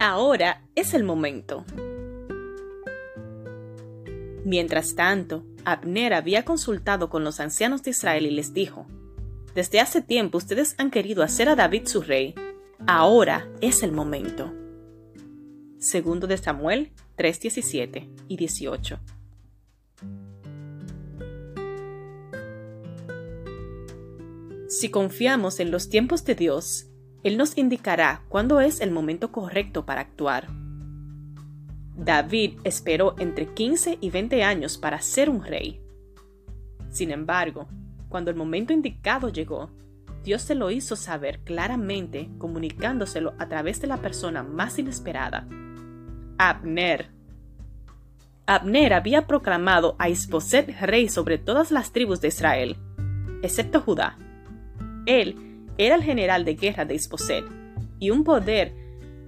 Ahora es el momento. Mientras tanto, Abner había consultado con los ancianos de Israel y les dijo, Desde hace tiempo ustedes han querido hacer a David su rey, ahora es el momento. Segundo de Samuel 3:17 y 18. Si confiamos en los tiempos de Dios, Él nos indicará cuándo es el momento correcto para actuar. David esperó entre 15 y 20 años para ser un rey. Sin embargo, cuando el momento indicado llegó, Dios se lo hizo saber claramente comunicándoselo a través de la persona más inesperada, Abner. Abner había proclamado a Isboset rey sobre todas las tribus de Israel, excepto Judá. Él era el general de guerra de Isboset y un poder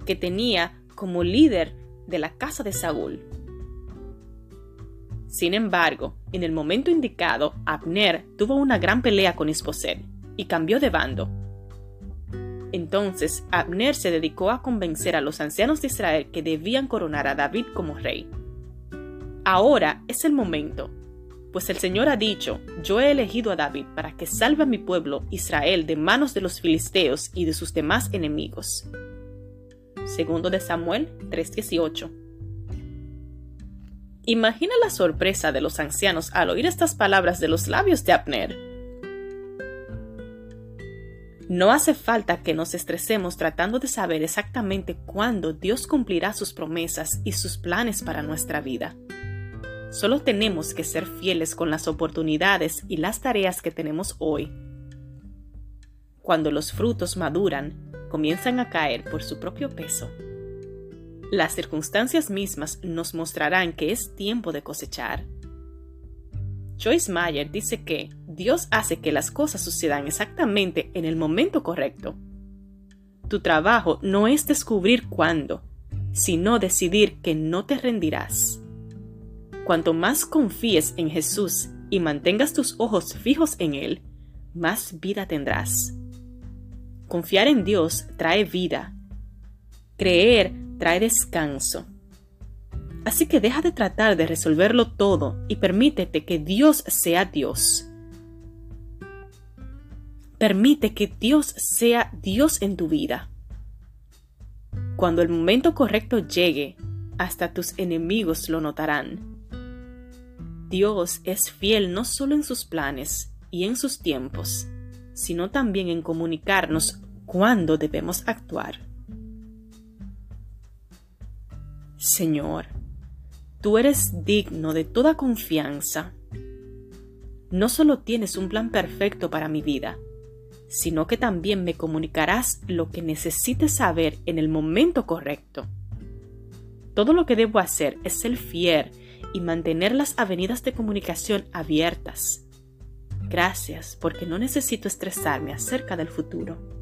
que tenía como líder de la casa de Saúl. Sin embargo, en el momento indicado, Abner tuvo una gran pelea con Isboset y cambió de bando. Entonces Abner se dedicó a convencer a los ancianos de Israel que debían coronar a David como rey. Ahora es el momento, pues el Señor ha dicho, yo he elegido a David para que salve a mi pueblo Israel de manos de los filisteos y de sus demás enemigos. Segundo de Samuel 3:18. Imagina la sorpresa de los ancianos al oír estas palabras de los labios de Abner. No hace falta que nos estresemos tratando de saber exactamente cuándo Dios cumplirá sus promesas y sus planes para nuestra vida. Solo tenemos que ser fieles con las oportunidades y las tareas que tenemos hoy. Cuando los frutos maduran, comienzan a caer por su propio peso. Las circunstancias mismas nos mostrarán que es tiempo de cosechar. Joyce Meyer dice que Dios hace que las cosas sucedan exactamente en el momento correcto. Tu trabajo no es descubrir cuándo, sino decidir que no te rendirás. Cuanto más confíes en Jesús y mantengas tus ojos fijos en Él, más vida tendrás. Confiar en Dios trae vida. Creer trae descanso. Así que deja de tratar de resolverlo todo y permítete que Dios sea Dios. Permite que Dios sea Dios en tu vida. Cuando el momento correcto llegue, hasta tus enemigos lo notarán. Dios es fiel no solo en sus planes y en sus tiempos, sino también en comunicarnos cuándo debemos actuar. Señor, tú eres digno de toda confianza. No solo tienes un plan perfecto para mi vida, sino que también me comunicarás lo que necesites saber en el momento correcto. Todo lo que debo hacer es ser fiel y mantener las avenidas de comunicación abiertas. Gracias porque no necesito estresarme acerca del futuro.